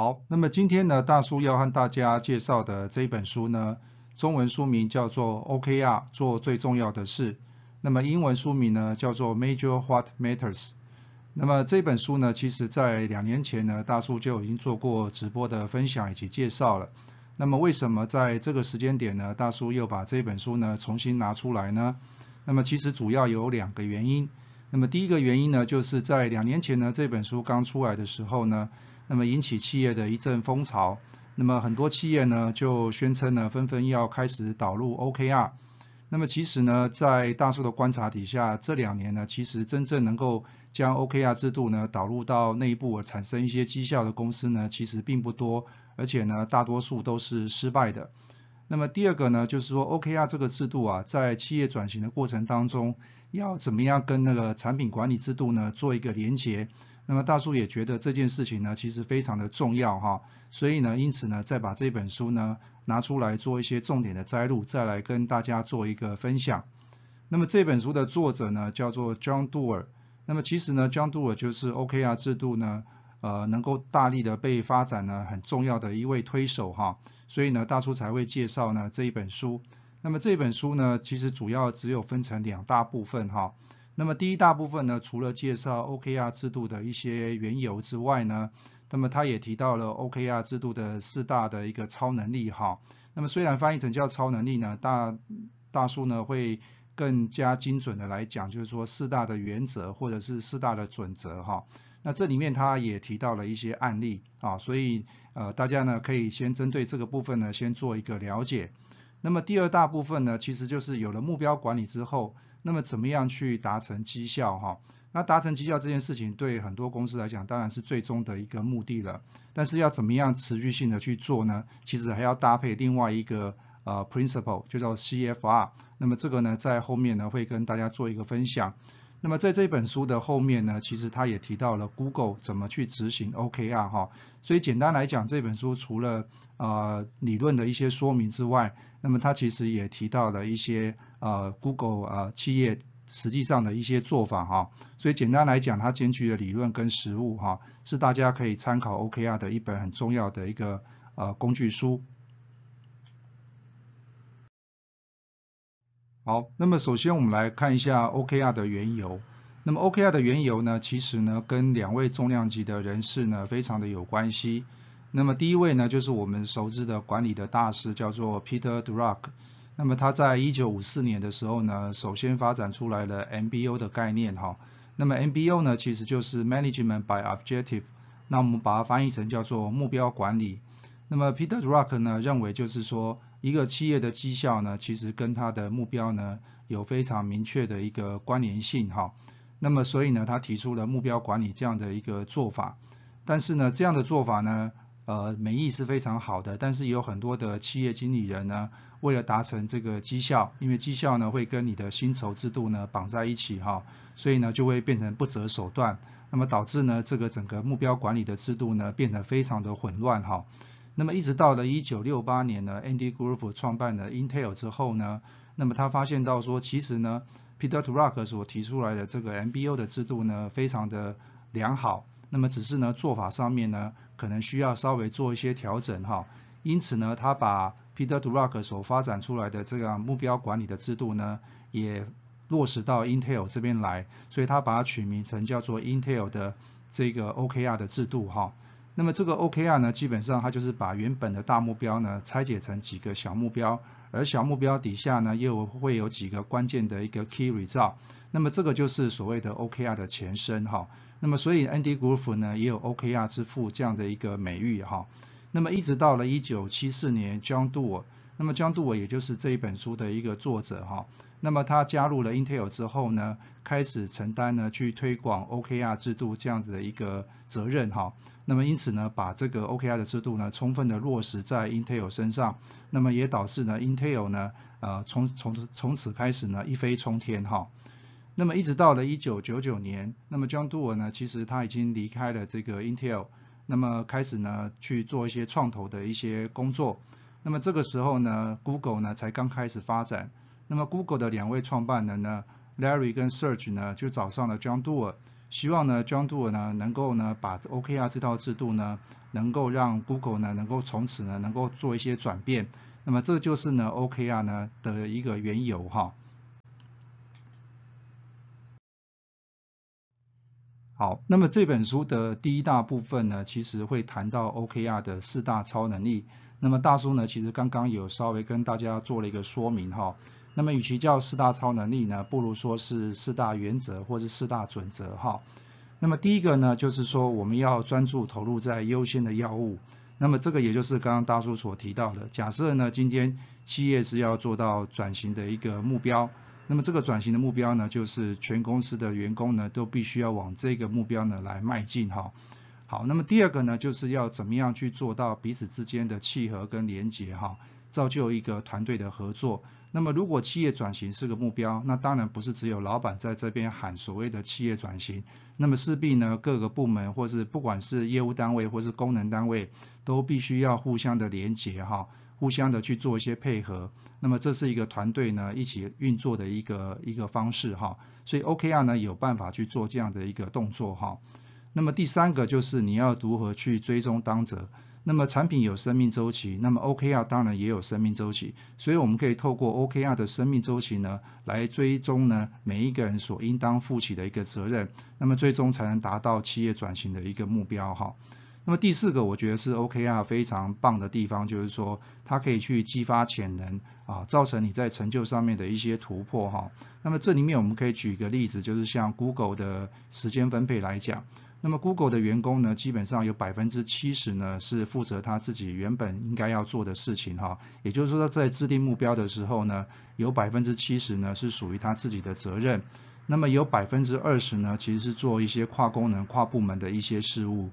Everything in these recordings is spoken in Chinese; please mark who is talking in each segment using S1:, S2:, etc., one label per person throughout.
S1: 好，那么今天呢，大叔要和大家介绍的这本书呢，中文书名叫做 OKR 做最重要的事，那么英文书名呢叫做 Major What Matters。那么这本书呢，其实在两年前呢，大叔就已经做过直播的分享以及介绍了。那么为什么在这个时间点呢，大叔又把这本书呢重新拿出来呢？那么其实主要有两个原因。那么第一个原因呢，就是在两年前呢，这本书刚出来的时候呢。那么引起企业的一阵风潮，那么很多企业呢就宣称呢纷纷要开始导入 OKR。那么其实呢，在大数的观察底下，这两年呢，其实真正能够将 OKR 制度呢导入到内部产生一些绩效的公司呢，其实并不多，而且呢，大多数都是失败的。那么第二个呢，就是说 OKR 这个制度啊，在企业转型的过程当中，要怎么样跟那个产品管理制度呢做一个连结？那么大叔也觉得这件事情呢，其实非常的重要哈，所以呢，因此呢，再把这本书呢拿出来做一些重点的摘录，再来跟大家做一个分享。那么这本书的作者呢，叫做 John Doer。那么其实呢，John Doerr 就是 OKR 制度呢，呃，能够大力的被发展呢，很重要的一位推手哈。所以呢，大叔才会介绍呢这一本书。那么这本书呢，其实主要只有分成两大部分哈。那么第一大部分呢，除了介绍 OKR 制度的一些缘由之外呢，那么他也提到了 OKR 制度的四大的一个超能力哈。那么虽然翻译成叫超能力呢，大大叔呢会更加精准的来讲，就是说四大的原则或者是四大的准则哈。那这里面他也提到了一些案例啊，所以呃大家呢可以先针对这个部分呢先做一个了解。那么第二大部分呢，其实就是有了目标管理之后。那么怎么样去达成绩效哈？那达成绩效这件事情对很多公司来讲当然是最终的一个目的了。但是要怎么样持续性的去做呢？其实还要搭配另外一个呃 principle，就叫 CFR。那么这个呢在后面呢会跟大家做一个分享。那么在这本书的后面呢，其实他也提到了 Google 怎么去执行 OKR 哈。所以简单来讲，这本书除了呃理论的一些说明之外，那么它其实也提到了一些呃 Google 呃企业实际上的一些做法哈。所以简单来讲，它兼具了理论跟实务哈，是大家可以参考 OKR 的一本很重要的一个呃工具书。好，那么首先我们来看一下 OKR 的缘由。那么 OKR 的缘由呢，其实呢跟两位重量级的人士呢非常的有关系。那么第一位呢就是我们熟知的管理的大师，叫做 Peter Druck。那么他在一九五四年的时候呢，首先发展出来了 MBO 的概念哈。那么 MBO 呢其实就是 Management by Objective，那我们把它翻译成叫做目标管理。那么 Peter Druck 呢认为就是说。一个企业的绩效呢，其实跟它的目标呢有非常明确的一个关联性哈。那么所以呢，他提出了目标管理这样的一个做法。但是呢，这样的做法呢，呃，美意是非常好的，但是有很多的企业经理人呢，为了达成这个绩效，因为绩效呢会跟你的薪酬制度呢绑在一起哈，所以呢就会变成不择手段，那么导致呢这个整个目标管理的制度呢变得非常的混乱哈。那么一直到了一九六八年呢，Andy Grove 创办了 Intel 之后呢，那么他发现到说，其实呢，Peter Drucker 所提出来的这个 MBO 的制度呢，非常的良好。那么只是呢，做法上面呢，可能需要稍微做一些调整哈。因此呢，他把 Peter Drucker 所发展出来的这个目标管理的制度呢，也落实到 Intel 这边来，所以他把它取名成叫做 Intel 的这个 OKR 的制度哈。那么这个 OKR 呢，基本上它就是把原本的大目标呢拆解成几个小目标，而小目标底下呢又会有几个关键的一个 key result。那么这个就是所谓的 OKR 的前身哈。那么所以 Andy Grove 呢也有 OKR 之父这样的一个美誉哈。那么一直到了1974年，John Doerr，那么江杜伟也就是这一本书的一个作者哈。那么他加入了 Intel 之后呢，开始承担呢去推广 OKR 制度这样子的一个责任哈。那么因此呢，把这个 OKR 的制度呢，充分的落实在 Intel 身上，那么也导致呢 Intel 呢，呃从从从此开始呢一飞冲天哈。那么一直到了一九九九年，那么 John Doerr 呢，其实他已经离开了这个 Intel，那么开始呢去做一些创投的一些工作。那么这个时候呢，Google 呢才刚开始发展。那么 Google 的两位创办人呢，Larry 跟 Serge 呢，就找上了 John Doerr，希望呢 John Doerr 呢能够呢把 OKR 这套制度呢，能够让 Google 呢能够从此呢能够做一些转变。那么这就是呢 OKR 呢的一个缘由哈。好，那么这本书的第一大部分呢，其实会谈到 OKR 的四大超能力。那么大叔呢，其实刚刚有稍微跟大家做了一个说明哈。那么与其叫四大超能力呢，不如说是四大原则或是四大准则哈。那么第一个呢，就是说我们要专注投入在优先的药物。那么这个也就是刚刚大叔所提到的，假设呢今天企业是要做到转型的一个目标，那么这个转型的目标呢，就是全公司的员工呢都必须要往这个目标呢来迈进哈。好，那么第二个呢，就是要怎么样去做到彼此之间的契合跟连结哈，造就一个团队的合作。那么如果企业转型是个目标，那当然不是只有老板在这边喊所谓的企业转型，那么势必呢各个部门或是不管是业务单位或是功能单位，都必须要互相的连结哈，互相的去做一些配合。那么这是一个团队呢一起运作的一个一个方式哈，所以 OKR 呢有办法去做这样的一个动作哈。那么第三个就是你要如何去追踪当责。那么产品有生命周期，那么 OKR 当然也有生命周期，所以我们可以透过 OKR 的生命周期呢，来追踪呢每一个人所应当负起的一个责任，那么最终才能达到企业转型的一个目标哈。那么第四个我觉得是 OKR 非常棒的地方，就是说它可以去激发潜能啊，造成你在成就上面的一些突破哈。那么这里面我们可以举一个例子，就是像 Google 的时间分配来讲。那么 Google 的员工呢，基本上有百分之七十呢是负责他自己原本应该要做的事情哈，也就是说在制定目标的时候呢，有百分之七十呢是属于他自己的责任，那么有百分之二十呢其实是做一些跨功能、跨部门的一些事务。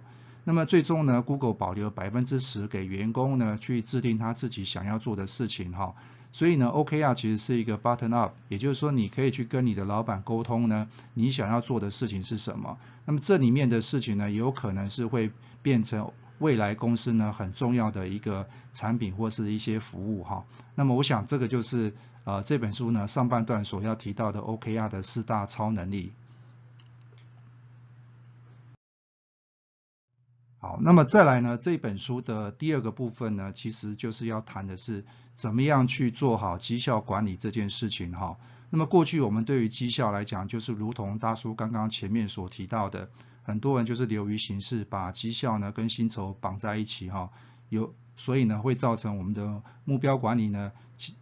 S1: 那么最终呢，Google 保留百分之十给员工呢去制定他自己想要做的事情哈。所以呢，OKR 其实是一个 button up，也就是说你可以去跟你的老板沟通呢，你想要做的事情是什么。那么这里面的事情呢，有可能是会变成未来公司呢很重要的一个产品或是一些服务哈。那么我想这个就是呃这本书呢上半段所要提到的 OKR 的四大超能力。好，那么再来呢？这本书的第二个部分呢，其实就是要谈的是怎么样去做好绩效管理这件事情哈。那么过去我们对于绩效来讲，就是如同大叔刚刚前面所提到的，很多人就是流于形式，把绩效呢跟薪酬绑在一起哈，有所以呢会造成我们的目标管理呢，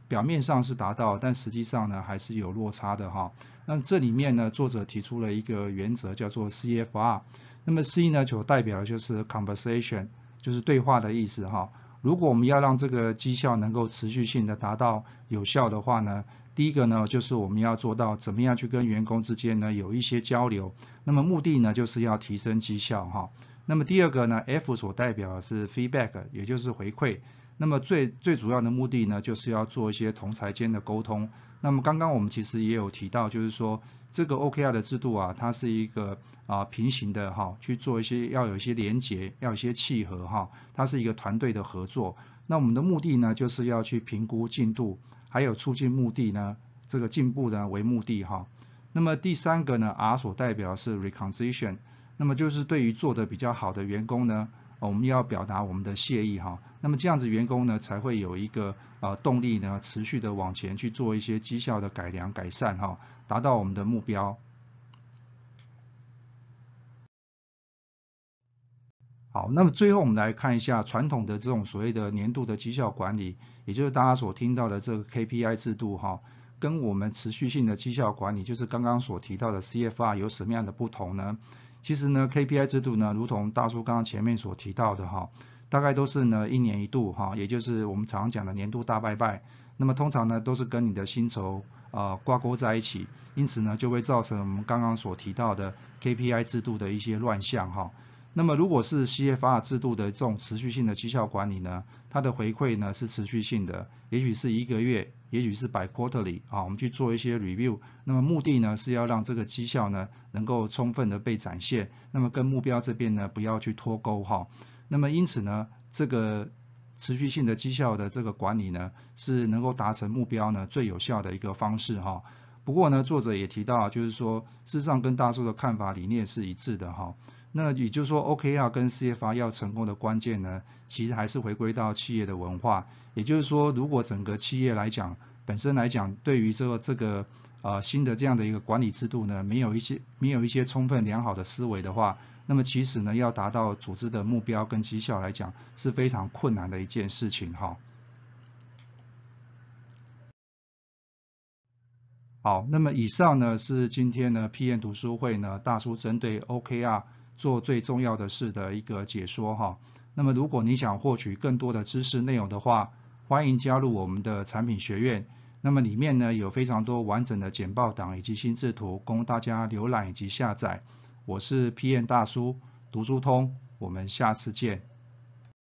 S1: 表面上是达到，但实际上呢还是有落差的哈。那这里面呢，作者提出了一个原则，叫做 CFR。那么 C 呢，就代表的就是 conversation，就是对话的意思哈。如果我们要让这个绩效能够持续性的达到有效的话呢，第一个呢，就是我们要做到怎么样去跟员工之间呢有一些交流。那么目的呢，就是要提升绩效哈。那么第二个呢，F 所代表的是 feedback，也就是回馈。那么最最主要的目的呢，就是要做一些同才间的沟通。那么刚刚我们其实也有提到，就是说这个 OKR 的制度啊，它是一个啊平行的哈，去做一些要有一些连结，要有一些契合哈，它是一个团队的合作。那我们的目的呢，就是要去评估进度，还有促进目的呢，这个进步呢为目的哈。那么第三个呢，R 所代表是 reconciliation，那么就是对于做的比较好的员工呢。我们要表达我们的谢意哈，那么这样子员工呢才会有一个呃动力呢，持续的往前去做一些绩效的改良改善哈，达到我们的目标。好，那么最后我们来看一下传统的这种所谓的年度的绩效管理，也就是大家所听到的这个 KPI 制度哈，跟我们持续性的绩效管理，就是刚刚所提到的 CFR 有什么样的不同呢？其实呢，KPI 制度呢，如同大叔刚刚前面所提到的哈，大概都是呢一年一度哈，也就是我们常讲的年度大拜拜。那么通常呢都是跟你的薪酬啊挂钩在一起，因此呢就会造成我们刚刚所提到的 KPI 制度的一些乱象哈。那么如果是 CFR 制度的这种持续性的绩效管理呢，它的回馈呢是持续性的，也许是一个月，也许是 by quarterly 啊，我们去做一些 review。那么目的呢是要让这个绩效呢能够充分的被展现，那么跟目标这边呢不要去脱钩哈。那么因此呢，这个持续性的绩效的这个管理呢，是能够达成目标呢最有效的一个方式哈。不过呢，作者也提到，就是说事实上跟大叔的看法理念是一致的哈。那也就是说，OKR 跟 CFR 要成功的关键呢，其实还是回归到企业的文化。也就是说，如果整个企业来讲，本身来讲，对于这个这个呃新的这样的一个管理制度呢，没有一些没有一些充分良好的思维的话，那么其实呢，要达到组织的目标跟绩效来讲，是非常困难的一件事情哈。好，那么以上呢是今天呢 PM 读书会呢大叔针对 OKR。做最重要的事的一个解说哈。那么如果你想获取更多的知识内容的话，欢迎加入我们的产品学院。那么里面呢有非常多完整的简报档以及心智图供大家浏览以及下载。我是 P N 大叔，读书通，我们下次见。